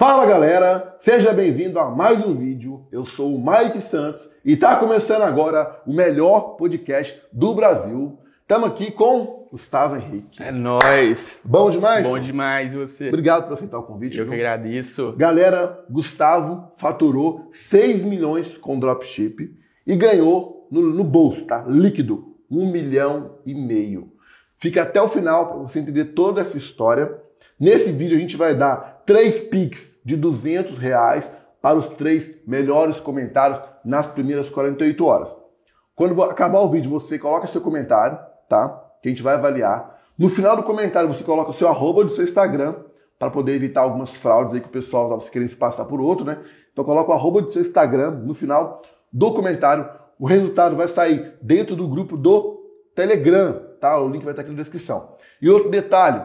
Fala galera, seja bem-vindo a mais um vídeo. Eu sou o Mike Santos e está começando agora o melhor podcast do Brasil. Estamos aqui com Gustavo Henrique. É nóis. Bom demais? Bom demais você. Obrigado por aceitar o convite. Eu viu? que agradeço. Galera, Gustavo faturou 6 milhões com dropship e ganhou no, no bolso, tá? Líquido, 1 milhão e meio. Fica até o final para você entender toda essa história. Nesse vídeo a gente vai dar três Pix de 200 reais para os três melhores comentários nas primeiras 48 horas. Quando acabar o vídeo, você coloca seu comentário, tá? Que a gente vai avaliar. No final do comentário, você coloca o seu arroba do seu Instagram para poder evitar algumas fraudes aí que o pessoal estava querendo se passar por outro, né? Então coloca o arroba do seu Instagram no final do comentário. O resultado vai sair dentro do grupo do Telegram, tá? O link vai estar aqui na descrição. E outro detalhe,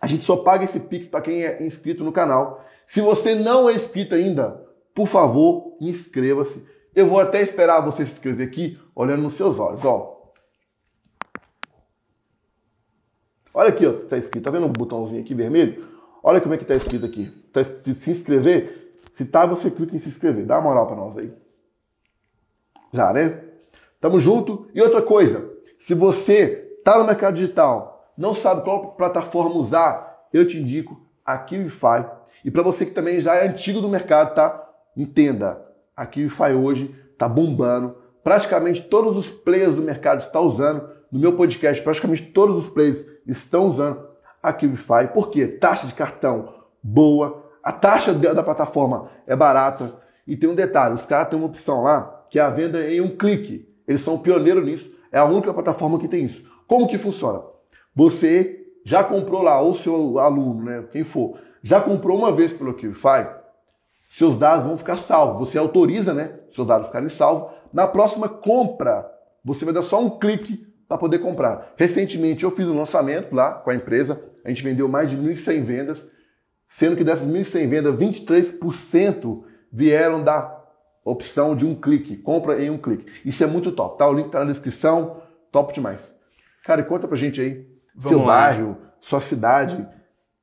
a gente só paga esse Pix para quem é inscrito no canal. Se você não é inscrito ainda, por favor, inscreva-se. Eu vou até esperar você se inscrever aqui, olhando nos seus olhos, ó. Olha aqui, ó, está escrito, tá vendo um botãozinho aqui vermelho? Olha como é que está escrito aqui. Tá escrito se inscrever. Se tá, você clica em se inscrever. Dá uma moral para nós aí. Já, né? Tamo junto. E outra coisa, se você tá no mercado digital, não sabe qual plataforma usar, eu te indico a Kiwify. E para você que também já é antigo do mercado, tá? Entenda, a Kiwify hoje tá bombando. Praticamente todos os players do mercado estão usando. No meu podcast, praticamente todos os players estão usando a Kiwify. Por quê? Taxa de cartão boa, a taxa da plataforma é barata. E tem um detalhe, os caras têm uma opção lá, que é a venda em um clique. Eles são pioneiros nisso, é a única plataforma que tem isso. Como que funciona? Você já comprou lá, ou seu aluno, né, quem for, já comprou uma vez pelo Kiwify, seus dados vão ficar salvos. Você autoriza, né, seus dados ficarem salvos. Na próxima compra, você vai dar só um clique para poder comprar. Recentemente eu fiz um lançamento lá com a empresa, a gente vendeu mais de 1.100 vendas, sendo que dessas 1.100 vendas, 23% vieram da opção de um clique, compra em um clique. Isso é muito top, tá? O link está na descrição, top demais. Cara, e conta pra gente aí, Vamos seu lá. bairro, sua cidade,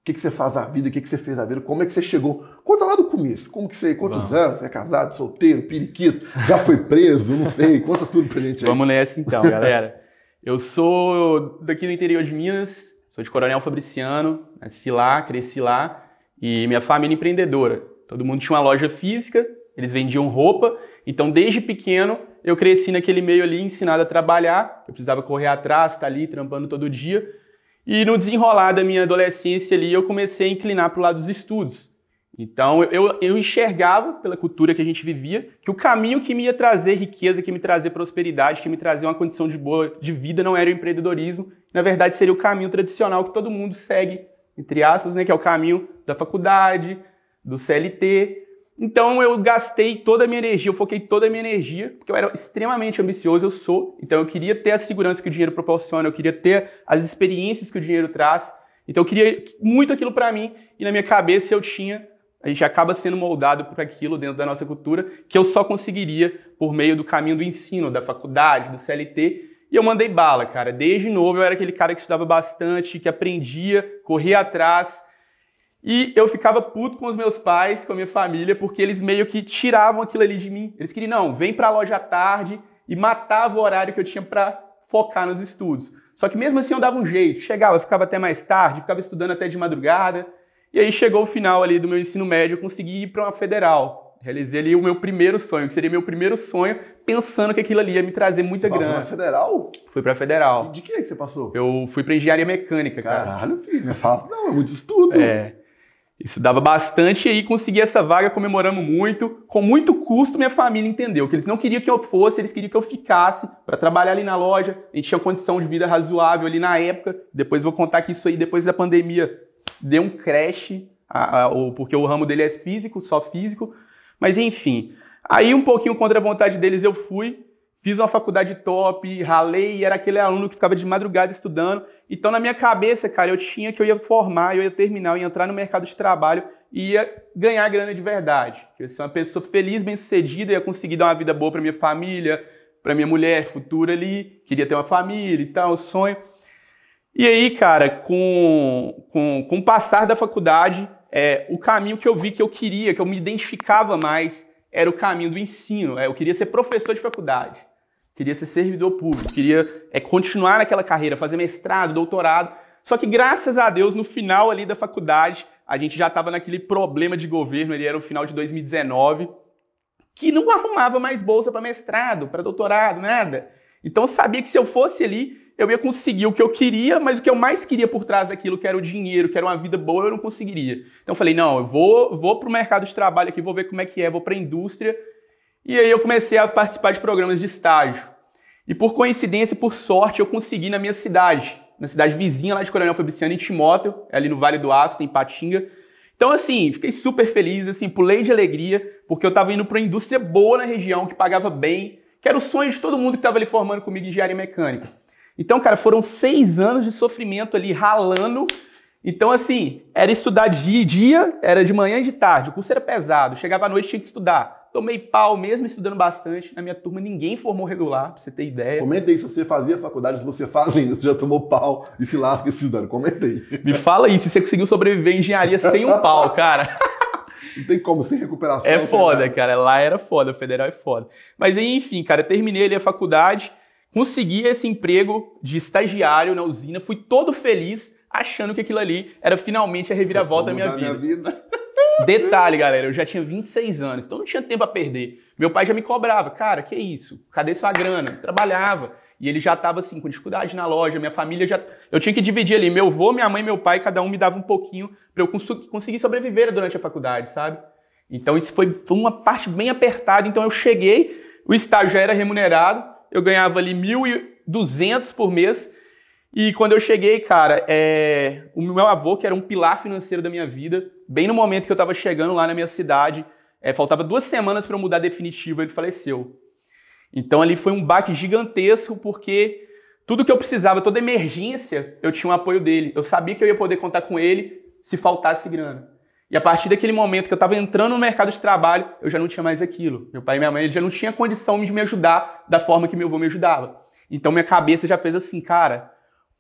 que, que você faz da vida, o que, que você fez da vida, como é que você chegou. Conta lá do começo, como que você, quantos Vamos. anos, você é casado, solteiro, periquito, já foi preso, não sei, conta tudo pra gente aí. Vamos nessa então, galera. Eu sou daqui do interior de Minas, sou de Coronel Fabriciano, nasci lá, cresci lá, e minha família é empreendedora. Todo mundo tinha uma loja física, eles vendiam roupa, então desde pequeno eu cresci naquele meio ali, ensinado a trabalhar, eu precisava correr atrás, estar ali trampando todo dia. E no desenrolar da minha adolescência ali, eu comecei a inclinar para o lado dos estudos. Então eu, eu enxergava, pela cultura que a gente vivia, que o caminho que me ia trazer riqueza, que me trazer prosperidade, que me trazer uma condição de boa de vida não era o empreendedorismo. Na verdade, seria o caminho tradicional que todo mundo segue, entre aspas, né, que é o caminho da faculdade, do CLT. Então eu gastei toda a minha energia, eu foquei toda a minha energia, porque eu era extremamente ambicioso, eu sou. Então eu queria ter a segurança que o dinheiro proporciona, eu queria ter as experiências que o dinheiro traz. Então eu queria muito aquilo para mim e na minha cabeça eu tinha a gente acaba sendo moldado por aquilo dentro da nossa cultura que eu só conseguiria por meio do caminho do ensino, da faculdade, do CLT. E eu mandei bala, cara. Desde novo eu era aquele cara que estudava bastante, que aprendia, corria atrás. E eu ficava puto com os meus pais, com a minha família, porque eles meio que tiravam aquilo ali de mim. Eles queriam, não, vem pra loja à tarde e matava o horário que eu tinha pra focar nos estudos. Só que mesmo assim eu dava um jeito. Chegava, ficava até mais tarde, ficava estudando até de madrugada. E aí chegou o final ali do meu ensino médio, eu consegui ir para uma federal. Realizei ali o meu primeiro sonho, que seria meu primeiro sonho, pensando que aquilo ali ia me trazer muita Passou grana. na federal? Fui para federal. De que é que você passou? Eu fui para engenharia mecânica, cara. Caralho, filho, não é fácil não, é muito estudo. É. Estudava bastante e aí consegui essa vaga, comemoramos muito. Com muito custo, minha família entendeu que eles não queriam que eu fosse, eles queriam que eu ficasse para trabalhar ali na loja. A gente tinha condição de vida razoável ali na época. Depois vou contar que isso aí, depois da pandemia, deu um crash, o- porque o ramo dele é físico, só físico. Mas enfim, aí um pouquinho contra a vontade deles eu fui. Fiz uma faculdade top, ralei e era aquele aluno que ficava de madrugada estudando. Então, na minha cabeça, cara, eu tinha que eu ia formar, eu ia terminar, eu ia entrar no mercado de trabalho e ia ganhar grana de verdade. Eu ia ser uma pessoa feliz, bem-sucedida, ia conseguir dar uma vida boa para minha família, para minha mulher futura ali, queria ter uma família e tal, sonho. E aí, cara, com, com, com o passar da faculdade, é, o caminho que eu vi que eu queria, que eu me identificava mais, era o caminho do ensino. É, eu queria ser professor de faculdade, queria ser servidor público, queria é, continuar naquela carreira, fazer mestrado, doutorado. Só que graças a Deus, no final ali da faculdade, a gente já estava naquele problema de governo, ele era o final de 2019, que não arrumava mais bolsa para mestrado, para doutorado, nada. Então eu sabia que se eu fosse ali, eu ia conseguir o que eu queria, mas o que eu mais queria por trás daquilo, que era o dinheiro, que era uma vida boa, eu não conseguiria. Então eu falei, não, eu vou, vou para o mercado de trabalho aqui, vou ver como é que é, vou para a indústria. E aí eu comecei a participar de programas de estágio. E por coincidência, por sorte, eu consegui na minha cidade na cidade vizinha lá de Coronel Fabriciano, em Timóteo, ali no Vale do Aço, tem Patinga. Então, assim, fiquei super feliz, assim, pulei de alegria, porque eu estava indo para uma indústria boa na região, que pagava bem, que era o sonho de todo mundo que estava ali formando comigo em engenharia mecânica. Então, cara, foram seis anos de sofrimento ali, ralando. Então, assim, era estudar dia e dia, era de manhã e de tarde. O curso era pesado, chegava à noite tinha que estudar. Tomei pau mesmo estudando bastante. Na minha turma ninguém formou regular, pra você ter ideia. Comenta aí se você fazia faculdade, se você faz ainda, se já tomou pau e se lasca estudando. Comenta aí. Me fala aí, se você conseguiu sobreviver em engenharia sem um pau, cara. Não tem como, sem recuperação. É foda, cara. Lá era foda, o federal é foda. Mas enfim, cara, terminei ali a faculdade, consegui esse emprego de estagiário na usina, fui todo feliz, achando que aquilo ali era finalmente a reviravolta da minha vida. minha vida. Detalhe, galera, eu já tinha 26 anos, então não tinha tempo a perder. Meu pai já me cobrava, cara, que isso? Cadê sua grana? trabalhava. E ele já estava assim, com dificuldade na loja, minha família já. Eu tinha que dividir ali, meu avô, minha mãe e meu pai, cada um me dava um pouquinho para eu cons conseguir sobreviver durante a faculdade, sabe? Então isso foi, foi uma parte bem apertada. Então eu cheguei, o estágio já era remunerado, eu ganhava ali 1.200 por mês. E quando eu cheguei, cara, é... o meu avô, que era um pilar financeiro da minha vida, bem no momento que eu estava chegando lá na minha cidade, é, faltava duas semanas para eu mudar definitivo, ele faleceu. Então ali foi um baque gigantesco, porque tudo que eu precisava, toda emergência, eu tinha o um apoio dele. Eu sabia que eu ia poder contar com ele se faltasse grana. E a partir daquele momento que eu estava entrando no mercado de trabalho, eu já não tinha mais aquilo. Meu pai e minha mãe já não tinham condição de me ajudar da forma que meu avô me ajudava. Então minha cabeça já fez assim, cara,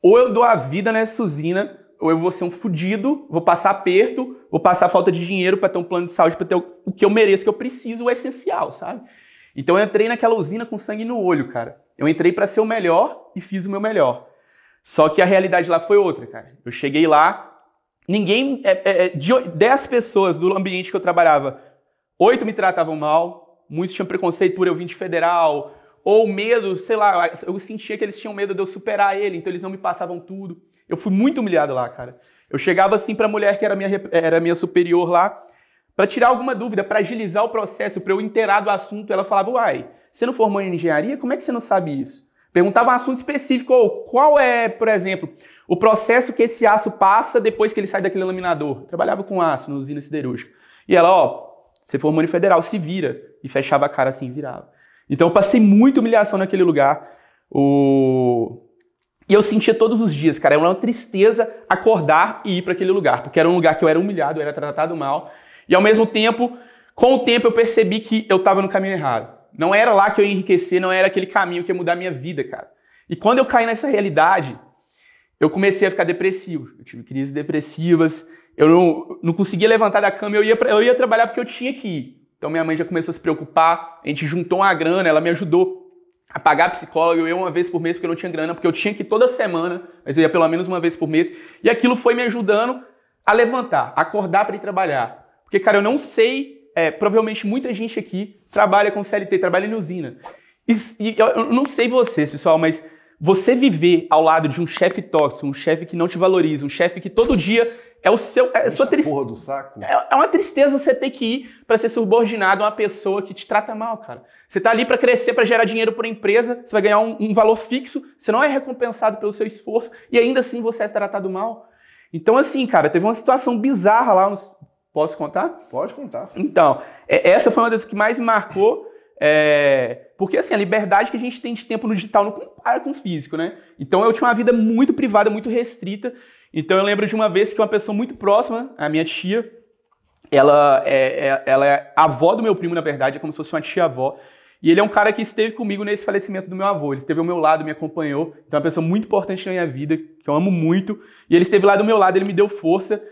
ou eu dou a vida nessa usina, ou eu vou ser um fudido, vou passar aperto, vou passar falta de dinheiro para ter um plano de saúde, para ter o que eu mereço, que eu preciso, o essencial, sabe? Então eu entrei naquela usina com sangue no olho, cara. Eu entrei para ser o melhor e fiz o meu melhor. Só que a realidade lá foi outra, cara. Eu cheguei lá, ninguém, é, é, é de 10 pessoas do ambiente que eu trabalhava, oito me tratavam mal, muitos tinham preconceito por eu vir de federal, ou medo, sei lá, eu sentia que eles tinham medo de eu superar ele, então eles não me passavam tudo. Eu fui muito humilhado lá, cara. Eu chegava assim para a mulher que era minha, era minha superior lá, para tirar alguma dúvida, para agilizar o processo, para eu inteirar do assunto. Ela falava, uai, você não formou em engenharia? Como é que você não sabe isso? Perguntava um assunto específico, ou qual é, por exemplo, o processo que esse aço passa depois que ele sai daquele laminador. Trabalhava com aço na usina siderúrgica. E ela, ó, você formou em federal, se vira. E fechava a cara assim, virava. Então eu passei muita humilhação naquele lugar. O... E eu sentia todos os dias, cara, era uma tristeza acordar e ir para aquele lugar, porque era um lugar que eu era humilhado, eu era tratado mal. E ao mesmo tempo, com o tempo eu percebi que eu estava no caminho errado. Não era lá que eu ia enriquecer, não era aquele caminho que ia mudar a minha vida, cara. E quando eu caí nessa realidade, eu comecei a ficar depressivo. Eu tive crises depressivas, eu não, não conseguia levantar da cama, eu ia, eu ia trabalhar porque eu tinha que ir. Então minha mãe já começou a se preocupar, a gente juntou uma grana, ela me ajudou a pagar psicólogo, eu ia uma vez por mês porque eu não tinha grana, porque eu tinha que ir toda semana, mas eu ia pelo menos uma vez por mês. E aquilo foi me ajudando a levantar, a acordar para ir trabalhar. Porque, cara, eu não sei, é, provavelmente muita gente aqui trabalha com CLT, trabalha em usina. E, e eu não sei vocês, pessoal, mas você viver ao lado de um chefe tóxico, um chefe que não te valoriza, um chefe que todo dia é o seu. É, sua tristeza. do saco. É, é uma tristeza você ter que ir para ser subordinado a uma pessoa que te trata mal, cara. Você tá ali para crescer, para gerar dinheiro para a empresa, você vai ganhar um, um, valor fixo, você não é recompensado pelo seu esforço e ainda assim você é tratado mal. Então, assim, cara, teve uma situação bizarra lá. Nos... Posso contar? Pode contar. Filho. Então, é, essa foi uma das que mais me marcou. É... Porque, assim, a liberdade que a gente tem de tempo no digital não compara com o físico, né? Então, eu tinha uma vida muito privada, muito restrita. Então eu lembro de uma vez que uma pessoa muito próxima, a minha tia, ela é, é, ela é avó do meu primo, na verdade, é como se fosse uma tia-avó. E ele é um cara que esteve comigo nesse falecimento do meu avô. Ele esteve ao meu lado, me acompanhou. Então é uma pessoa muito importante na minha vida, que eu amo muito. E ele esteve lá do meu lado, ele me deu força.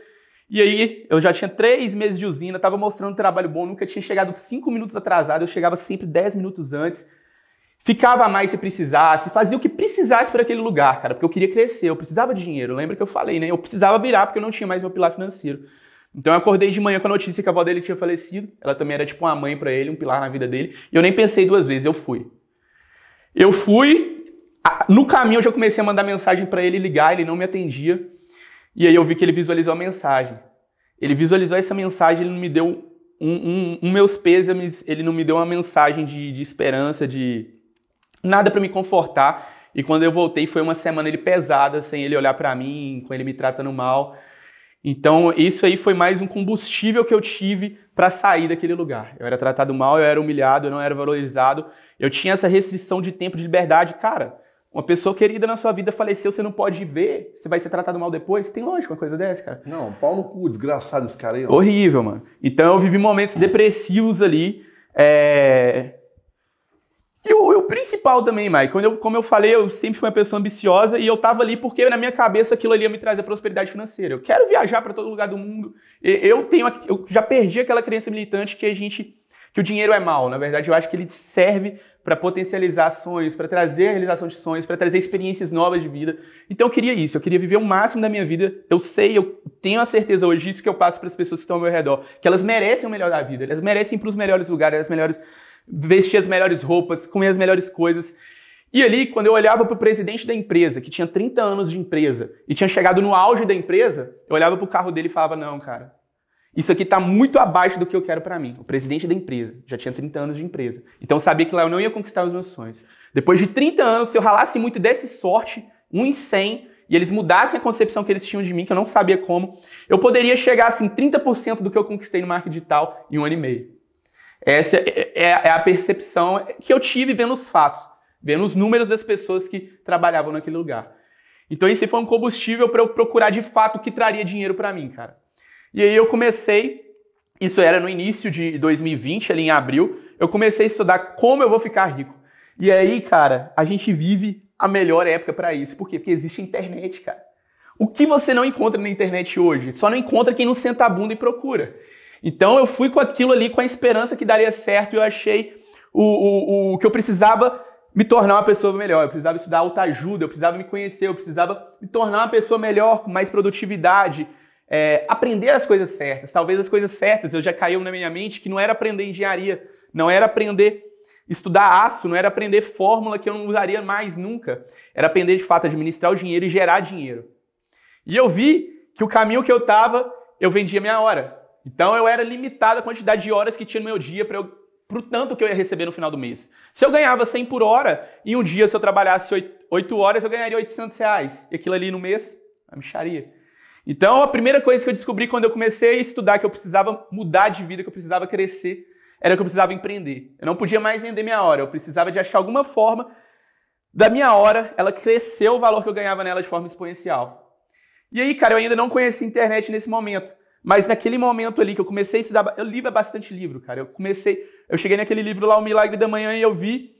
E aí, eu já tinha três meses de usina, tava mostrando um trabalho bom, nunca tinha chegado cinco minutos atrasado, eu chegava sempre dez minutos antes. Ficava mais se precisasse, fazia o que precisasse para aquele lugar, cara, porque eu queria crescer, eu precisava de dinheiro. Lembra que eu falei, né? Eu precisava virar porque eu não tinha mais meu pilar financeiro. Então eu acordei de manhã com a notícia que a avó dele tinha falecido. Ela também era tipo uma mãe para ele, um pilar na vida dele. E eu nem pensei duas vezes, eu fui. Eu fui, no caminho eu já comecei a mandar mensagem para ele ligar, ele não me atendia. E aí eu vi que ele visualizou a mensagem. Ele visualizou essa mensagem, ele não me deu um, um, um meus pêsames, ele não me deu uma mensagem de, de esperança, de nada para me confortar. E quando eu voltei, foi uma semana ele pesada, sem ele olhar para mim, com ele me tratando mal. Então, isso aí foi mais um combustível que eu tive para sair daquele lugar. Eu era tratado mal, eu era humilhado, eu não era valorizado. Eu tinha essa restrição de tempo de liberdade. Cara, uma pessoa querida na sua vida faleceu, você não pode ver, você vai ser tratado mal depois? Tem lógico uma coisa dessa, cara. Não, pau no cu, desgraçado esse cara aí. Ó. Horrível, mano. Então eu vivi momentos depressivos ali. É... E o, o, principal também, Mike, quando eu, como eu falei, eu sempre fui uma pessoa ambiciosa e eu tava ali porque na minha cabeça aquilo ali ia me trazer prosperidade financeira. Eu quero viajar para todo lugar do mundo. Eu tenho, eu já perdi aquela crença militante que a gente, que o dinheiro é mal. Na verdade, eu acho que ele serve para potencializar sonhos, para trazer a realização de sonhos, para trazer experiências novas de vida. Então eu queria isso, eu queria viver o máximo da minha vida. Eu sei, eu tenho a certeza hoje disso que eu passo para as pessoas que estão ao meu redor, que elas merecem o melhor da vida, elas merecem para os melhores lugares, as melhores vestir as melhores roupas, comer as melhores coisas. E ali, quando eu olhava para o presidente da empresa, que tinha 30 anos de empresa e tinha chegado no auge da empresa, eu olhava para o carro dele e falava: "Não, cara, isso aqui está muito abaixo do que eu quero para mim. O presidente da empresa já tinha 30 anos de empresa. Então eu sabia que lá eu não ia conquistar os meus sonhos. Depois de 30 anos, se eu ralasse muito e desse sorte, um em 100, e eles mudassem a concepção que eles tinham de mim, que eu não sabia como, eu poderia chegar assim 30% do que eu conquistei no marketing digital em um ano e meio. Essa é, é, é a percepção que eu tive vendo os fatos, vendo os números das pessoas que trabalhavam naquele lugar. Então esse foi um combustível para eu procurar de fato o que traria dinheiro para mim, cara. E aí eu comecei, isso era no início de 2020, ali em abril, eu comecei a estudar como eu vou ficar rico. E aí, cara, a gente vive a melhor época para isso. Por quê? Porque existe internet, cara. O que você não encontra na internet hoje? Só não encontra quem não senta a bunda e procura. Então eu fui com aquilo ali, com a esperança que daria certo, e eu achei o, o, o que eu precisava me tornar uma pessoa melhor. Eu precisava estudar autoajuda, eu precisava me conhecer, eu precisava me tornar uma pessoa melhor, com mais produtividade, é, aprender as coisas certas. Talvez as coisas certas eu já caiu na minha mente que não era aprender engenharia, não era aprender estudar aço, não era aprender fórmula que eu não usaria mais nunca. Era aprender de fato a administrar o dinheiro e gerar dinheiro. E eu vi que o caminho que eu estava, eu vendia minha hora. Então eu era limitado a quantidade de horas que tinha no meu dia para eu pro tanto que eu ia receber no final do mês. Se eu ganhava 100 por hora, e um dia se eu trabalhasse 8, horas, eu ganharia 800 reais. E aquilo ali no mês, a micharia. Então, a primeira coisa que eu descobri quando eu comecei a estudar que eu precisava mudar de vida, que eu precisava crescer, era que eu precisava empreender. Eu não podia mais vender minha hora, eu precisava de achar alguma forma da minha hora, ela cresceu o valor que eu ganhava nela de forma exponencial. E aí, cara, eu ainda não conhecia internet nesse momento. Mas naquele momento ali que eu comecei a estudar, eu li bastante livro, cara. Eu comecei, eu cheguei naquele livro lá, O Milagre da Manhã, e eu vi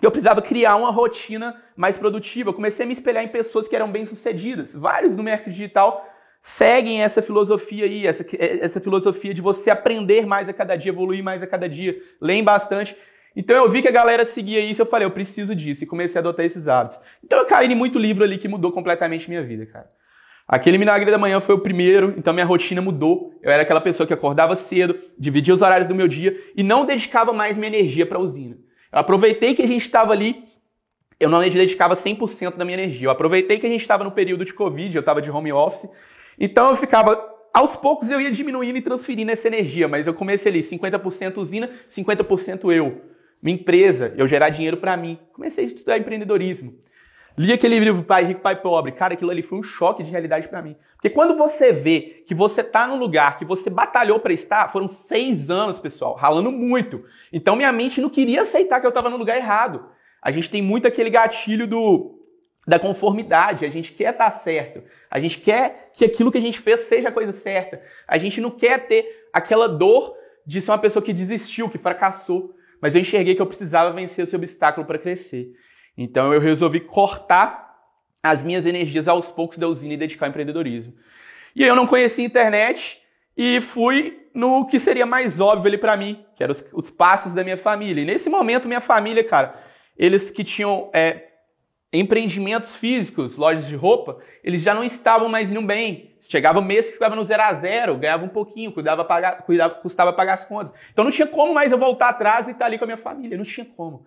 que eu precisava criar uma rotina mais produtiva. Eu comecei a me espelhar em pessoas que eram bem-sucedidas. Vários no mercado digital seguem essa filosofia aí, essa, essa filosofia de você aprender mais a cada dia, evoluir mais a cada dia, leem bastante. Então eu vi que a galera seguia isso, eu falei, eu preciso disso, e comecei a adotar esses hábitos. Então eu caí em muito livro ali que mudou completamente minha vida, cara. Aquele milagre da manhã foi o primeiro, então minha rotina mudou. Eu era aquela pessoa que acordava cedo, dividia os horários do meu dia e não dedicava mais minha energia para a usina. Eu aproveitei que a gente estava ali, eu não dedicava 100% da minha energia. Eu aproveitei que a gente estava no período de Covid, eu estava de home office, então eu ficava. Aos poucos eu ia diminuindo e transferindo essa energia, mas eu comecei ali 50% usina, 50% eu. Minha empresa, eu gerar dinheiro para mim. Comecei a estudar empreendedorismo. Li aquele livro Pai Rico, Pai Pobre. Cara, aquilo ali foi um choque de realidade para mim. Porque quando você vê que você tá no lugar que você batalhou para estar, foram seis anos, pessoal, ralando muito. Então minha mente não queria aceitar que eu tava no lugar errado. A gente tem muito aquele gatilho do da conformidade. A gente quer estar certo. A gente quer que aquilo que a gente fez seja a coisa certa. A gente não quer ter aquela dor de ser uma pessoa que desistiu, que fracassou. Mas eu enxerguei que eu precisava vencer esse obstáculo para crescer. Então eu resolvi cortar as minhas energias aos poucos da usina e dedicar ao empreendedorismo. E eu não conhecia internet e fui no que seria mais óbvio ali para mim, que eram os, os, passos da minha família. E nesse momento, minha família, cara, eles que tinham é, empreendimentos físicos, lojas de roupa, eles já não estavam mais indo bem. Chegava o mês que ficava no zero a zero, ganhava um pouquinho, cuidava pagar, cuidava, custava pagar as contas. Então não tinha como mais eu voltar atrás e estar ali com a minha família, não tinha como.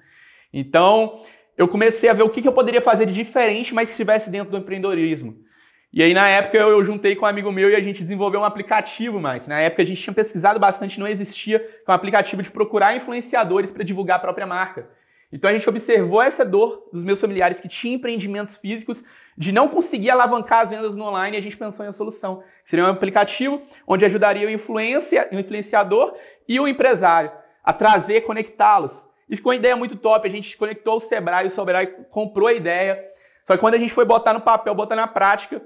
Então eu comecei a ver o que, que eu poderia fazer de diferente, mas que estivesse dentro do empreendedorismo. E aí, na época, eu, eu, juntei com um amigo meu e a gente desenvolveu um aplicativo, Mike. Na época, a gente tinha pesquisado bastante, não existia, é um aplicativo de procurar influenciadores para divulgar a própria marca. Então, a gente observou essa dor dos meus familiares que tinham empreendimentos físicos de não conseguir alavancar as vendas no online e a gente pensou em uma solução. Seria um aplicativo onde ajudaria o, influencia, o influenciador e o empresário a trazer, conectá-los. E ficou uma ideia muito top. A gente conectou o Sebrae, o Sebrae comprou a ideia. Só que quando a gente foi botar no papel, botar na prática,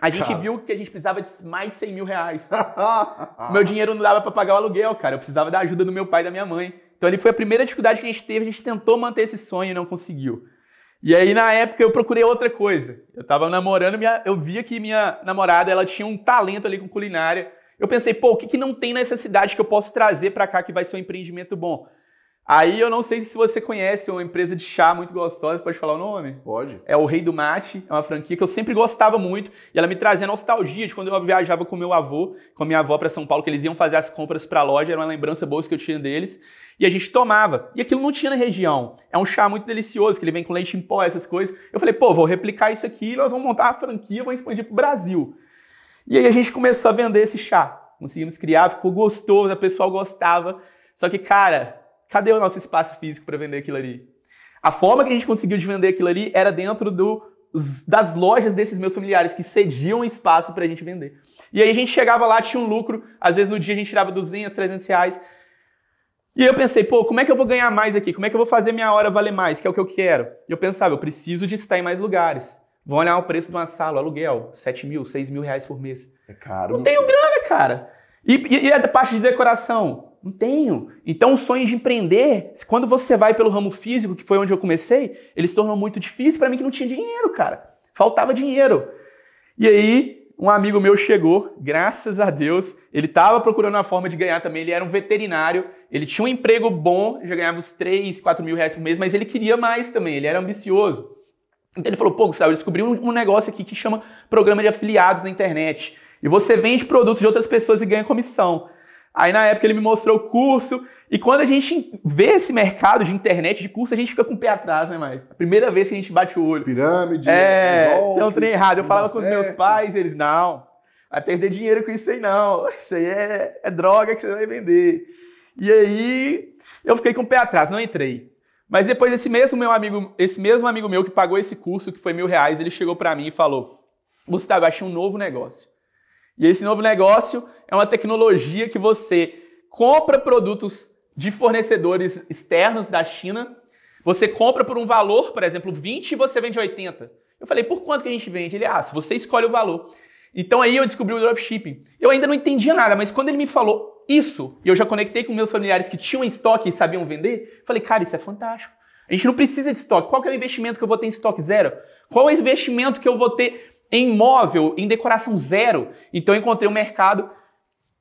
a gente cara. viu que a gente precisava de mais de 100 mil reais. meu dinheiro não dava para pagar o aluguel, cara. Eu precisava da ajuda do meu pai e da minha mãe. Então ali foi a primeira dificuldade que a gente teve. A gente tentou manter esse sonho e não conseguiu. E aí na época eu procurei outra coisa. Eu tava namorando, minha, eu via que minha namorada ela tinha um talento ali com culinária. Eu pensei, pô, o que, que não tem necessidade que eu posso trazer para cá que vai ser um empreendimento bom? Aí eu não sei se você conhece uma empresa de chá muito gostosa, pode falar o nome? Pode. É o Rei do Mate, é uma franquia que eu sempre gostava muito e ela me trazia nostalgia de quando eu viajava com meu avô, com minha avó para São Paulo, que eles iam fazer as compras para a loja, era uma lembrança boa que eu tinha deles. E a gente tomava. E aquilo não tinha na região. É um chá muito delicioso, que ele vem com leite em pó, essas coisas. Eu falei, pô, vou replicar isso aqui, nós vamos montar uma franquia, vamos expandir pro Brasil. E aí a gente começou a vender esse chá. Conseguimos criar, ficou gostoso, a pessoa gostava. Só que, cara, Cadê o nosso espaço físico para vender aquilo ali? A forma que a gente conseguiu de vender aquilo ali era dentro do, das lojas desses meus familiares que cediam espaço para a gente vender. E aí a gente chegava lá, tinha um lucro, às vezes no dia a gente tirava 200, 300 reais. E aí eu pensei, pô, como é que eu vou ganhar mais aqui? Como é que eu vou fazer minha hora valer mais? Que é o que eu quero. E eu pensava, eu preciso de estar em mais lugares. Vão olhar o preço de uma sala, aluguel, 7 mil, 6 mil reais por mês. É caro. Não tenho grana, cara. E, e, e a parte de decoração? Não tenho. Então, o sonho de empreender, quando você vai pelo ramo físico, que foi onde eu comecei, ele se tornou muito difícil para mim que não tinha dinheiro, cara. Faltava dinheiro. E aí, um amigo meu chegou, graças a Deus, ele estava procurando uma forma de ganhar também. Ele era um veterinário, ele tinha um emprego bom, já ganhava uns 3, 4 mil reais por mês, mas ele queria mais também, ele era ambicioso. Então ele falou: pô, Gustavo, eu descobri um, um negócio aqui que chama programa de afiliados na internet. E você vende produtos de outras pessoas e ganha comissão. Aí na época ele me mostrou o curso. E quando a gente vê esse mercado de internet, de curso, a gente fica com o pé atrás, né, Maio? A primeira vez que a gente bate o olho. Pirâmide, é, golpe, tem um trem errado. Eu falava com os meus pais, eles, não, vai perder dinheiro com isso aí não. Isso aí é, é droga que você vai vender. E aí eu fiquei com o pé atrás, não entrei. Mas depois esse mesmo meu amigo, esse mesmo amigo meu que pagou esse curso, que foi mil reais, ele chegou para mim e falou: Gustavo, achei um novo negócio. E esse novo negócio é uma tecnologia que você compra produtos de fornecedores externos da China, você compra por um valor, por exemplo, 20 e você vende 80. Eu falei, por quanto que a gente vende? Ele, ah, se você escolhe o valor. Então aí eu descobri o dropshipping. Eu ainda não entendia nada, mas quando ele me falou isso, e eu já conectei com meus familiares que tinham estoque e sabiam vender, falei, cara, isso é fantástico. A gente não precisa de estoque. Qual é o investimento que eu vou ter em estoque? Zero. Qual é o investimento que eu vou ter em móvel, em decoração zero. Então eu encontrei um mercado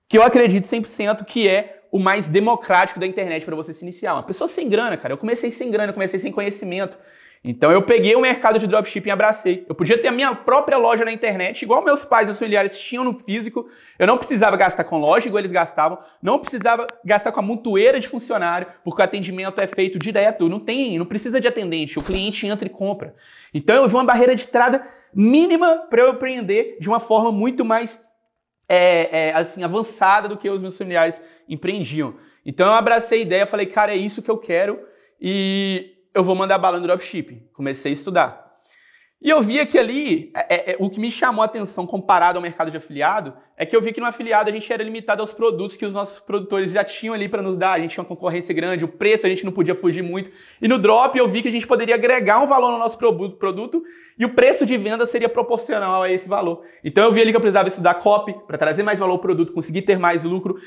que eu acredito 100% que é o mais democrático da internet para você se iniciar. Uma pessoa sem grana, cara. Eu comecei sem grana, eu comecei sem conhecimento. Então eu peguei o mercado de dropshipping e abracei. Eu podia ter a minha própria loja na internet, igual meus pais, meus familiares tinham no físico. Eu não precisava gastar com loja, igual eles gastavam. Não precisava gastar com a montoeira de funcionário, porque o atendimento é feito direto. Não tem, não precisa de atendente. O cliente entra e compra. Então eu vi uma barreira de entrada mínima para eu empreender de uma forma muito mais é, é, assim avançada do que os meus familiares empreendiam. Então eu abracei a ideia, falei, cara, é isso que eu quero e eu vou mandar bala no dropshipping. Comecei a estudar. E eu vi que ali, é, é, o que me chamou a atenção comparado ao mercado de afiliado, é que eu vi que no afiliado a gente era limitado aos produtos que os nossos produtores já tinham ali para nos dar. A gente tinha uma concorrência grande, o preço a gente não podia fugir muito. E no drop eu vi que a gente poderia agregar um valor no nosso produto e o preço de venda seria proporcional a esse valor. Então eu vi ali que eu precisava estudar copy para trazer mais valor ao produto, conseguir ter mais lucro.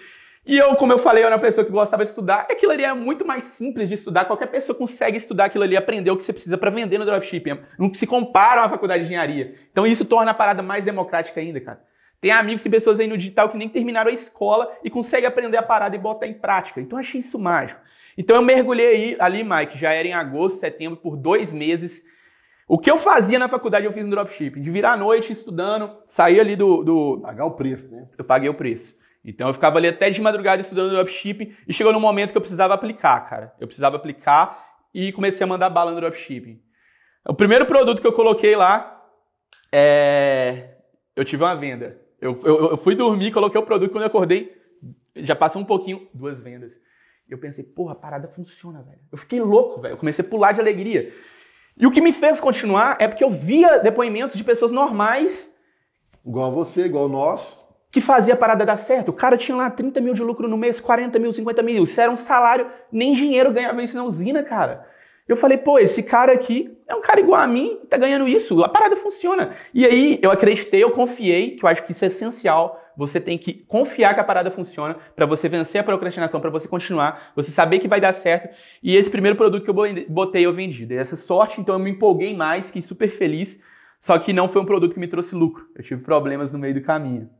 E eu, como eu falei, eu era uma pessoa que gostava de estudar. Aquilo ali é muito mais simples de estudar. Qualquer pessoa consegue estudar aquilo ali, aprender o que você precisa para vender no dropshipping. Não se compara a uma faculdade de engenharia. Então isso torna a parada mais democrática ainda, cara. Tem amigos e pessoas aí no digital que nem terminaram a escola e conseguem aprender a parada e botar em prática. Então eu achei isso mágico. Então eu mergulhei aí, ali, Mike, já era em agosto, setembro, por dois meses. O que eu fazia na faculdade eu fiz no dropshipping. De virar à noite estudando, sair ali do, do... Pagar o preço, né? Eu paguei o preço. Então eu ficava ali até de madrugada estudando dropshipping e chegou num momento que eu precisava aplicar, cara. Eu precisava aplicar e comecei a mandar bala no dropshipping. O primeiro produto que eu coloquei lá, é... eu tive uma venda. Eu, eu, eu fui dormir, coloquei o produto, quando eu acordei, já passou um pouquinho, duas vendas. Eu pensei, porra, a parada funciona, velho. Eu fiquei louco, velho. Eu comecei a pular de alegria. E o que me fez continuar é porque eu via depoimentos de pessoas normais. Igual você, igual nós. Que fazia a parada dar certo. O cara tinha lá 30 mil de lucro no mês, 40 mil, 50 mil. Isso era um salário, nem dinheiro ganhava isso na usina, cara. Eu falei, pô, esse cara aqui é um cara igual a mim, tá ganhando isso, a parada funciona. E aí eu acreditei, eu confiei, que eu acho que isso é essencial. Você tem que confiar que a parada funciona para você vencer a procrastinação, para você continuar, você saber que vai dar certo. E esse primeiro produto que eu botei, eu vendi. Dei essa sorte, então eu me empolguei mais, fiquei super feliz. Só que não foi um produto que me trouxe lucro. Eu tive problemas no meio do caminho.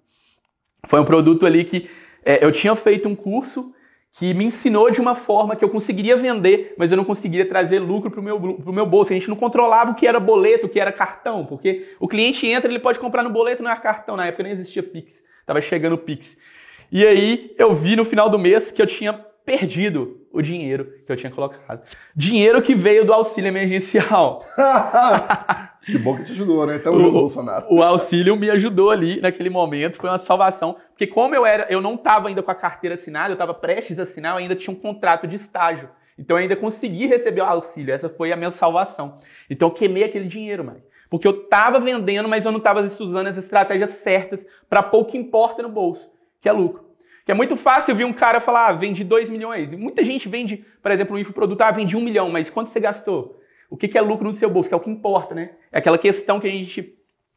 Foi um produto ali que é, eu tinha feito um curso que me ensinou de uma forma que eu conseguiria vender, mas eu não conseguiria trazer lucro para o meu, pro meu bolso. A gente não controlava o que era boleto, o que era cartão, porque o cliente entra, ele pode comprar no boleto, não é cartão. Na época nem existia Pix, estava chegando o Pix. E aí eu vi no final do mês que eu tinha perdido o dinheiro que eu tinha colocado. Dinheiro que veio do auxílio emergencial. que bom que te ajudou, né? Então, o, Bolsonaro. O auxílio me ajudou ali naquele momento, foi uma salvação, porque como eu era, eu não estava ainda com a carteira assinada, eu estava prestes a assinar, eu ainda tinha um contrato de estágio. Então eu ainda consegui receber o auxílio, essa foi a minha salvação. Então eu queimei aquele dinheiro, mano. Porque eu estava vendendo, mas eu não estava usando as estratégias certas para pouco importa no bolso, que é lucro. Que é muito fácil vir um cara falar, ah, vende 2 milhões. E muita gente vende, por exemplo, um infoproduto, ah, vende 1 um milhão, mas quanto você gastou? O que é lucro no seu bolso? Que é o que importa, né? É aquela questão que a gente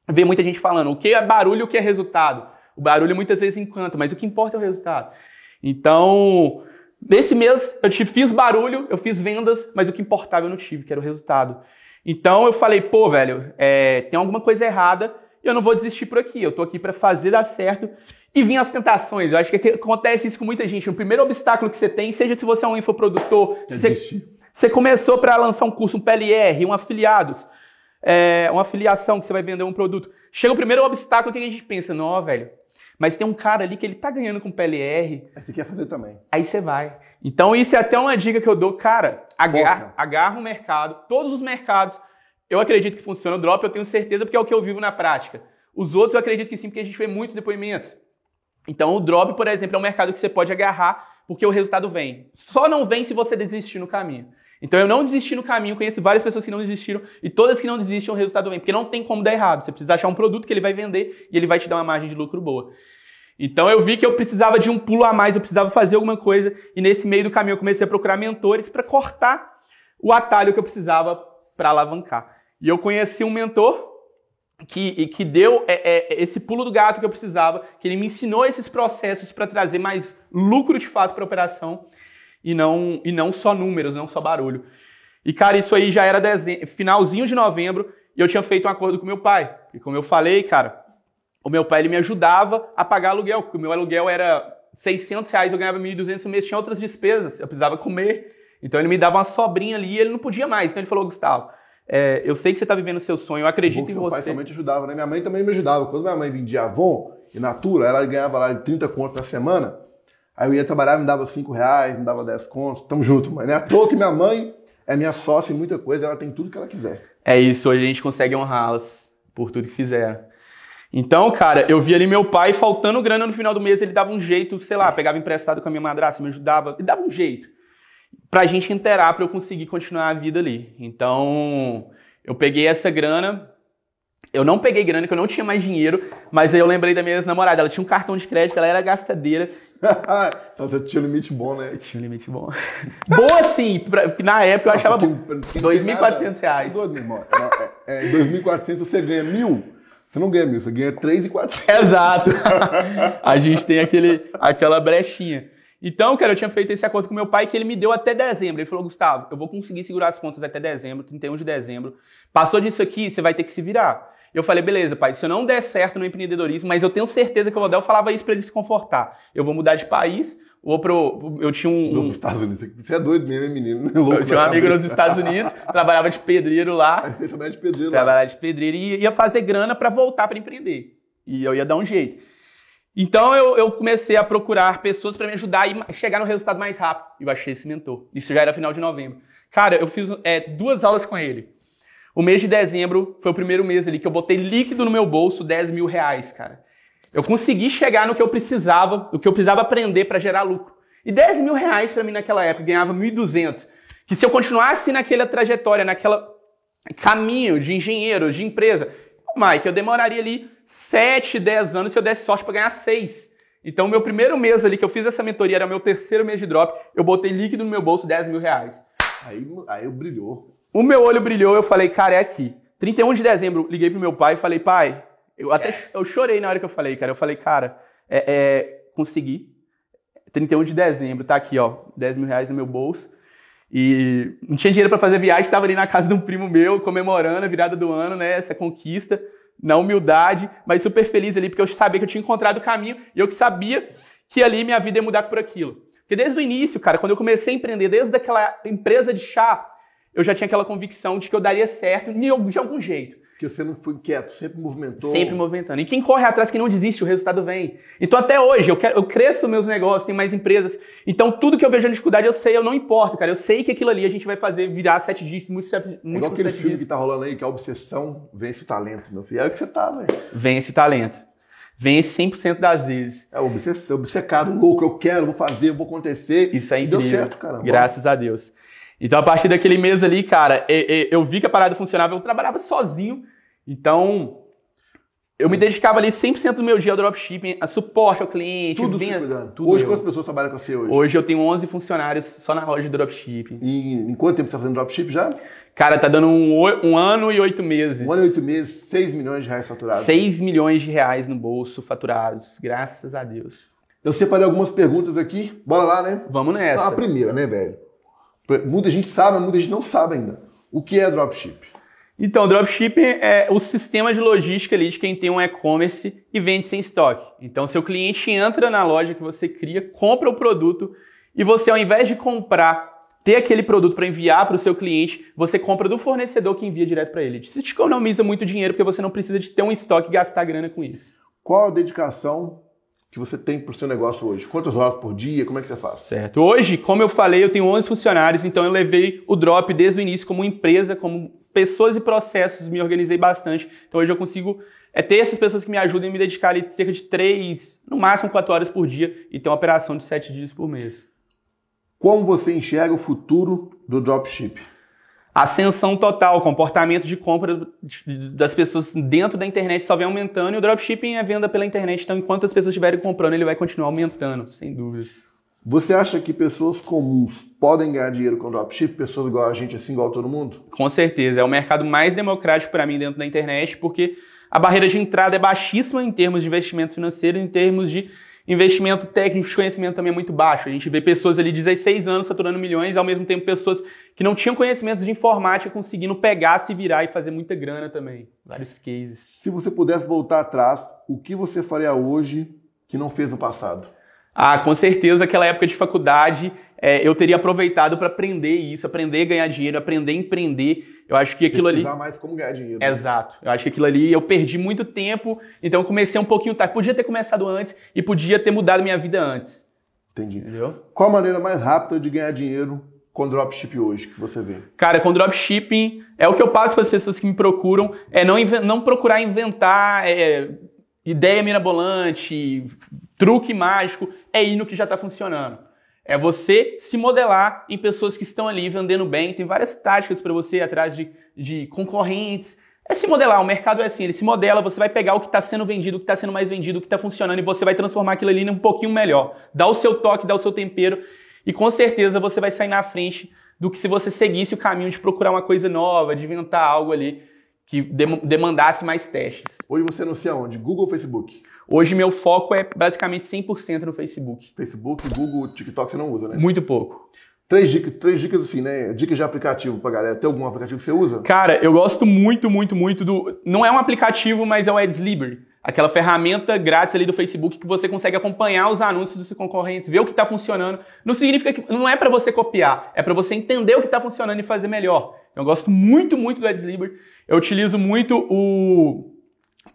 vê muita gente falando. O que é barulho e o que é resultado? O barulho muitas vezes encanta, mas o que importa é o resultado. Então, nesse mês eu te fiz barulho, eu fiz vendas, mas o que importava eu não tive, que era o resultado. Então eu falei, pô, velho, é, tem alguma coisa errada e eu não vou desistir por aqui. Eu tô aqui para fazer dar certo e vir as tentações. Eu acho que acontece isso com muita gente. O primeiro obstáculo que você tem, seja se você é um infoprodutor, se você, começou para lançar um curso, um PLR, um afiliados, é, uma afiliação que você vai vender um produto. Chega o primeiro obstáculo que a gente pensa, não, velho, mas tem um cara ali que ele tá ganhando com PLR. Aí você quer fazer também. Aí você vai. Então isso é até uma dica que eu dou. Cara, agarra, agarra o mercado, todos os mercados. Eu acredito que funciona o drop, eu tenho certeza porque é o que eu vivo na prática. Os outros eu acredito que sim, porque a gente vê muitos depoimentos. Então, o drop, por exemplo, é um mercado que você pode agarrar porque o resultado vem. Só não vem se você desistir no caminho. Então, eu não desisti no caminho, conheço várias pessoas que não desistiram e todas que não desistem, o resultado vem. Porque não tem como dar errado. Você precisa achar um produto que ele vai vender e ele vai te dar uma margem de lucro boa. Então, eu vi que eu precisava de um pulo a mais, eu precisava fazer alguma coisa e nesse meio do caminho eu comecei a procurar mentores para cortar o atalho que eu precisava para alavancar. E eu conheci um mentor que, que deu é, é, esse pulo do gato que eu precisava, que ele me ensinou esses processos para trazer mais lucro de fato para a operação e não, e não só números, não só barulho. E, cara, isso aí já era dezembro, finalzinho de novembro e eu tinha feito um acordo com meu pai. E como eu falei, cara, o meu pai ele me ajudava a pagar aluguel, porque o meu aluguel era 600 reais, eu ganhava 1.200 no mês, tinha outras despesas, eu precisava comer. Então ele me dava uma sobrinha ali e ele não podia mais. Então ele falou, Gustavo, é, eu sei que você está vivendo o seu sonho, eu acredito em seu você. Meu pai também te ajudava, né? Minha mãe também me ajudava. Quando minha mãe vendia Avon e Natura, ela ganhava lá de 30 contos na semana. Aí eu ia trabalhar, me dava 5 reais, me dava 10 contos. Tamo junto, mãe. Não é à toa que minha mãe é minha sócia em muita coisa, ela tem tudo que ela quiser. É isso, hoje a gente consegue honrá-las por tudo que fizeram. Então, cara, eu vi ali meu pai faltando grana no final do mês, ele dava um jeito, sei lá, pegava emprestado com a minha madrasta, me ajudava, ele dava um jeito pra gente inteirar, pra eu conseguir continuar a vida ali. Então, eu peguei essa grana, eu não peguei grana, que eu não tinha mais dinheiro, mas aí eu lembrei da minha ex-namorada. Ela tinha um cartão de crédito, ela era gastadeira. então você tinha um limite bom, né? Tinha um limite bom. Boa sim, na época eu achava bom. 2.400 reais. É, é, 2.400 você ganha mil, você não ganha mil, você ganha 3.400. Exato. A gente tem aquele, aquela brechinha. Então, cara, eu tinha feito esse acordo com meu pai que ele me deu até dezembro. Ele falou, Gustavo, eu vou conseguir segurar as contas até dezembro, 31 de dezembro. Passou disso aqui, você vai ter que se virar. Eu falei, beleza, pai, se eu não der certo no empreendedorismo, mas eu tenho certeza que eu vou dar, eu falava isso para ele se confortar. Eu vou mudar de país, vou pro. Eu tinha um. Nos Estados Unidos. Você é doido mesmo, hein, menino? Louco eu tinha um amigo nos Estados Unidos, trabalhava de pedreiro lá. Aí você trabalhava de pedreiro trabalhava lá. de pedreiro e ia fazer grana para voltar para empreender. E eu ia dar um jeito. Então eu, eu comecei a procurar pessoas para me ajudar e chegar no resultado mais rápido. E eu achei esse mentor. Isso já era final de novembro. Cara, eu fiz é, duas aulas com ele. O mês de dezembro foi o primeiro mês ali que eu botei líquido no meu bolso 10 mil reais, cara. Eu consegui chegar no que eu precisava, o que eu precisava aprender para gerar lucro. E 10 mil reais para mim naquela época, ganhava 1.200. Que se eu continuasse naquela trajetória, naquela caminho de engenheiro, de empresa, Mike, eu demoraria ali 7, 10 anos se eu desse sorte para ganhar 6. Então, meu primeiro mês ali que eu fiz essa mentoria, era meu terceiro mês de drop, eu botei líquido no meu bolso 10 mil reais. Aí, aí brilhou. O meu olho brilhou, eu falei, cara, é aqui. 31 de dezembro, liguei pro meu pai e falei, pai, eu até yes. eu chorei na hora que eu falei, cara. Eu falei, cara, é, é, consegui. 31 de dezembro, tá aqui, ó, 10 mil reais no meu bolso. E não tinha dinheiro para fazer viagem, tava ali na casa de um primo meu, comemorando a virada do ano, né, essa conquista, na humildade, mas super feliz ali, porque eu sabia que eu tinha encontrado o caminho e eu que sabia que ali minha vida ia mudar por aquilo. Porque desde o início, cara, quando eu comecei a empreender, desde aquela empresa de chá, eu já tinha aquela convicção de que eu daria certo de algum jeito. Que você não foi quieto, sempre movimentou. Sempre movimentando. E quem corre atrás, quem não desiste, o resultado vem. Então até hoje, eu, quero, eu cresço meus negócios, tem mais empresas. Então tudo que eu vejo a dificuldade, eu sei, eu não importo, cara. Eu sei que aquilo ali a gente vai fazer virar sete dígitos, muito, muito é igual aquele filme dígitos. que tá rolando aí, que é a obsessão vence o talento, meu filho. É o que você tá, velho. Vence o talento. Vence 100% das vezes. É obcecado, louco, eu quero, vou fazer, vou acontecer. Isso é incrível. Deu certo, cara. Graças a Deus. Então, a partir daquele mês ali, cara, eu vi que a parada funcionava, eu trabalhava sozinho. Então, eu me dedicava ali 100% do meu dia ao dropshipping, a suporte ao cliente. Tudo vinha, cuidando. Tudo hoje, eu. quantas pessoas trabalham com você hoje? Hoje eu tenho 11 funcionários só na loja de dropshipping. E em quanto tempo você está fazendo dropshipping já? Cara, tá dando um, um, ano e oito meses. Um ano e oito meses, 6 milhões de reais faturados. 6 milhões de reais no bolso faturados, graças a Deus. Eu separei algumas perguntas aqui, bora lá, né? Vamos nessa. a primeira, né, velho? Muita gente sabe, muita gente não sabe ainda. O que é dropship? Então, dropshipping é o sistema de logística ali de quem tem um e-commerce e vende sem estoque. Então, seu cliente entra na loja que você cria, compra o produto e você, ao invés de comprar, ter aquele produto para enviar para o seu cliente, você compra do fornecedor que envia direto para ele. Isso te economiza muito dinheiro porque você não precisa de ter um estoque e gastar grana com isso. Qual a dedicação que você tem para o seu negócio hoje? Quantas horas por dia? Como é que você faz? Certo. Hoje, como eu falei, eu tenho 11 funcionários, então eu levei o Drop desde o início como empresa, como pessoas e processos, me organizei bastante. Então hoje eu consigo é, ter essas pessoas que me ajudam e me dedicar ali cerca de 3, no máximo 4 horas por dia e ter uma operação de 7 dias por mês. Como você enxerga o futuro do dropship? Ascensão total, comportamento de compra das pessoas dentro da internet só vem aumentando e o dropshipping é venda pela internet, então enquanto as pessoas estiverem comprando, ele vai continuar aumentando, sem dúvidas. Você acha que pessoas comuns podem ganhar dinheiro com dropship? Pessoas igual a gente, assim, igual a todo mundo? Com certeza. É o mercado mais democrático para mim dentro da internet, porque a barreira de entrada é baixíssima em termos de investimento financeiro, em termos de investimento técnico de conhecimento também é muito baixo. A gente vê pessoas ali de 16 anos faturando milhões, ao mesmo tempo pessoas que não tinham conhecimentos de informática conseguindo pegar, se virar e fazer muita grana também. Vários cases. Se você pudesse voltar atrás, o que você faria hoje que não fez no passado? Ah, com certeza aquela época de faculdade é, eu teria aproveitado para aprender isso, aprender a ganhar dinheiro, aprender a empreender. Eu acho que aquilo Pesquisar ali. mais como ganhar dinheiro. Exato. Eu acho que aquilo ali eu perdi muito tempo, então eu comecei um pouquinho tarde. Podia ter começado antes e podia ter mudado minha vida antes. Entendi. Entendeu? Qual a maneira mais rápida de ganhar dinheiro com dropship hoje que você vê? Cara, com dropshipping é o que eu passo para as pessoas que me procuram, é não, não procurar inventar é, ideia mirabolante, truque mágico, é ir no que já está funcionando. É você se modelar em pessoas que estão ali vendendo bem. Tem várias táticas para você atrás de, de concorrentes. É se modelar. O mercado é assim, ele se modela, você vai pegar o que está sendo vendido, o que está sendo mais vendido, o que está funcionando e você vai transformar aquilo ali num pouquinho melhor. Dá o seu toque, dá o seu tempero e com certeza você vai sair na frente do que se você seguisse o caminho de procurar uma coisa nova, de inventar algo ali que demandasse mais testes. Hoje você anuncia onde? Google ou Facebook? Hoje meu foco é basicamente 100% no Facebook. Facebook, Google, TikTok você não usa, né? Muito pouco. Três dicas, três dicas assim, né? Dicas de aplicativo pra galera. Tem algum aplicativo que você usa? Cara, eu gosto muito, muito, muito do. Não é um aplicativo, mas é o Adsliber. Aquela ferramenta grátis ali do Facebook que você consegue acompanhar os anúncios dos seus concorrentes, ver o que está funcionando. Não significa que. Não é para você copiar, é para você entender o que está funcionando e fazer melhor. Eu gosto muito, muito do Adsliber. Eu utilizo muito o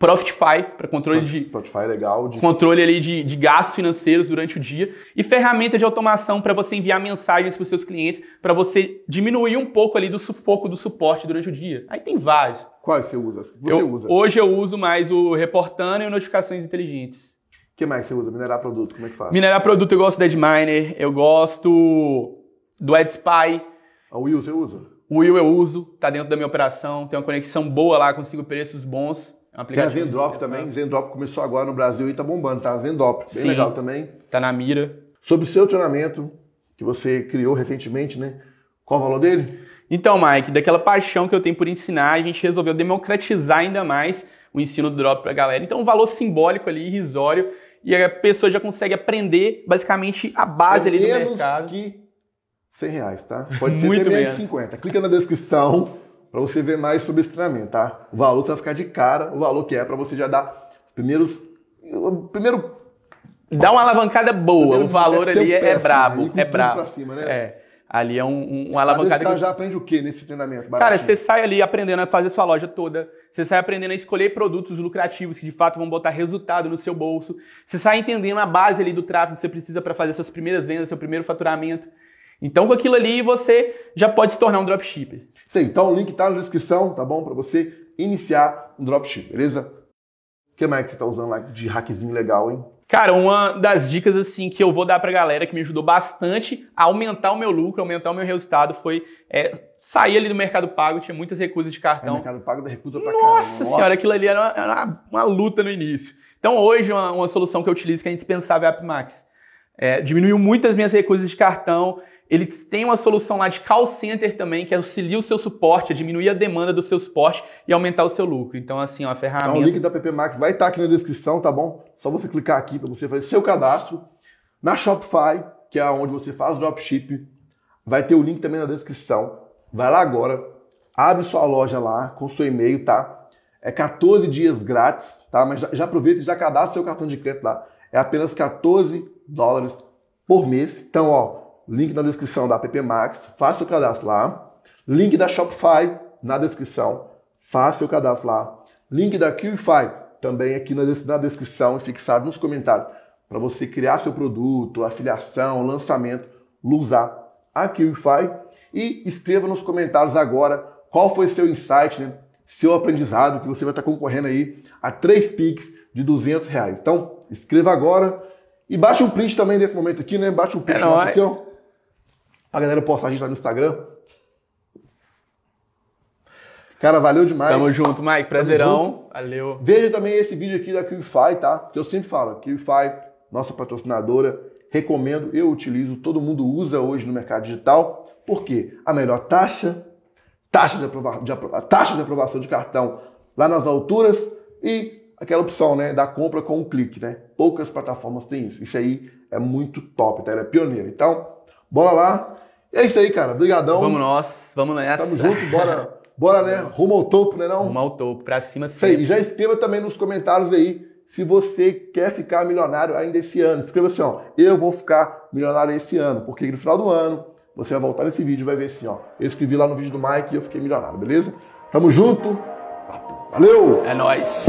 Profitify para controle de Spotify é legal, de controle ali de, de gastos financeiros durante o dia e ferramenta de automação para você enviar mensagens para os seus clientes, para você diminuir um pouco ali do sufoco do suporte durante o dia. Aí tem vários. quais você usa? Você Eu- usa? Hoje eu uso mais o Reportando e Notificações Inteligentes. O que mais você usa? Minerar produto, como é que faz? Minerar produto eu gosto do Edminer, eu gosto do EdSpy, A Will você usa? o Will eu uso, tá dentro da minha operação, tem uma conexão boa lá, consigo preços bons. É um Tem a aplicativo Zendrop também. Zendrop começou agora no Brasil e tá bombando, tá? Zendrop, bem Sim. legal também. Tá na mira. Sobre o seu treinamento, que você criou recentemente, né? Qual o valor dele? Então, Mike, daquela paixão que eu tenho por ensinar, a gente resolveu democratizar ainda mais o ensino do drop pra galera. Então, um valor simbólico ali, irrisório, e a pessoa já consegue aprender basicamente a base é ali do menos mercado. que 100 reais, tá? Pode ser Muito até menos menos. de 50. Clica na descrição para você ver mais sobre esse treinamento, tá? O valor você vai ficar de cara, o valor que é para você já dar os primeiros... O primeiro... Dá uma alavancada boa, primeiro o valor é ali o é, é com é pra cima, né? É, ali é um, um, uma Lá alavancada que já aprende o que nesse treinamento? Cara, baratinho? você sai ali aprendendo a fazer sua loja toda. Você sai aprendendo a escolher produtos lucrativos que de fato vão botar resultado no seu bolso. Você sai entendendo a base ali do tráfego que você precisa para fazer suas primeiras vendas, seu primeiro faturamento. Então, com aquilo ali, você já pode se tornar um dropshipper. Sim, então o link tá na descrição, tá bom? Para você iniciar um dropship, beleza? O que mais que você tá usando lá de hackzinho legal, hein? Cara, uma das dicas assim que eu vou dar pra galera que me ajudou bastante a aumentar o meu lucro, aumentar o meu resultado foi é, sair ali do mercado pago, tinha muitas recusas de o cartão. mercado paga da recusa pra Nossa caramba. senhora, aquilo ali era uma, era uma luta no início. Então hoje uma, uma solução que eu utilizo que é indispensável é a AppMax. É, diminuiu muito as minhas recusas de cartão. Eles têm uma solução lá de call center também, que auxilia o seu suporte, a diminuir a demanda do seu suporte e aumentar o seu lucro. Então, assim, uma Então, ferramenta. o link da PP Max vai estar aqui na descrição, tá bom? Só você clicar aqui para você fazer seu cadastro. Na Shopify, que é onde você faz o dropship, vai ter o link também na descrição. Vai lá agora, abre sua loja lá com seu e-mail, tá? É 14 dias grátis, tá? Mas já, já aproveita e já cadastra seu cartão de crédito lá. É apenas 14 dólares por mês. Então, ó, link na descrição da App Max, faça o cadastro lá. Link da Shopify na descrição, faça seu cadastro lá. Link da QFI também aqui na, na descrição e fixado nos comentários para você criar seu produto, afiliação, lançamento, usar a QFI e escreva nos comentários agora qual foi seu insight, né? seu aprendizado, que você vai estar concorrendo aí a três Pix de 200 reais. Então, escreva agora e bate um print também desse momento aqui, né? Bate um print É nosso aqui, ó. Pra galera postar a gente lá no Instagram. Cara, valeu demais. Tamo junto, Mike. Prazerão. junto. Valeu. Veja também esse vídeo aqui da QFI, tá? Que eu sempre falo, QFI, nossa patrocinadora, recomendo, eu utilizo, todo mundo usa hoje no mercado digital. Por quê? A melhor taxa, taxa de, aprova de aprova- taxa de aprovação de cartão lá nas alturas e aquela opção, né, da compra com um clique, né? Poucas plataformas têm isso. Isso aí é muito top, tá? Ela é pioneira. Então, bora lá. E é isso aí, cara. Obrigadão. Vamos nós. Vamos nessa. Tamo junto, bora, bora, né? Rumo ao topo, né não? Rumo ao topo. Pra cima Isso aí. sempre. E já escreva também nos comentários aí se você quer ficar milionário ainda esse ano. Escreva assim, ó, eu vou ficar milionário esse ano, porque no final do ano você vai voltar nesse vídeo e vai ver assim, ó, eu escrevi lá no vídeo do Mike e eu fiquei milionário, beleza? Tamo junto. Valeu! É nóis.